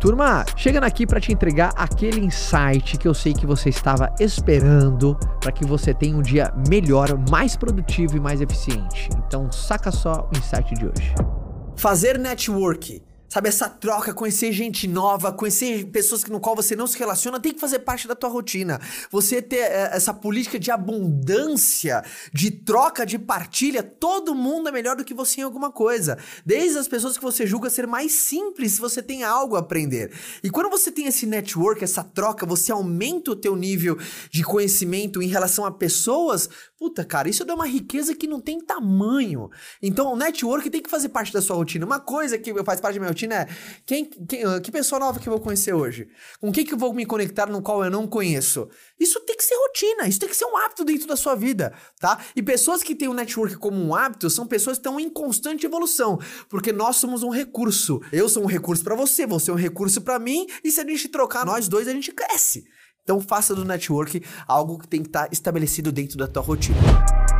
Turma, chegando aqui para te entregar aquele insight que eu sei que você estava esperando para que você tenha um dia melhor, mais produtivo e mais eficiente. Então, saca só o insight de hoje. Fazer network Sabe, essa troca, conhecer gente nova, conhecer pessoas no qual você não se relaciona, tem que fazer parte da tua rotina. Você ter é, essa política de abundância, de troca, de partilha, todo mundo é melhor do que você em alguma coisa. Desde as pessoas que você julga ser mais simples, você tem algo a aprender. E quando você tem esse network, essa troca, você aumenta o teu nível de conhecimento em relação a pessoas, puta, cara, isso dá uma riqueza que não tem tamanho. Então, o network tem que fazer parte da sua rotina. Uma coisa que faz parte da minha rotina rotina é quem, quem, ah, que pessoa nova que eu vou conhecer hoje? Com quem que eu vou me conectar no qual eu não conheço? Isso tem que ser rotina, isso tem que ser um hábito dentro da sua vida, tá? E pessoas que têm o network como um hábito são pessoas que estão em constante evolução, porque nós somos um recurso. Eu sou um recurso para você, você é um recurso para mim, e se a gente trocar nós dois, a gente cresce. Então faça do network algo que tem que estar tá estabelecido dentro da tua rotina.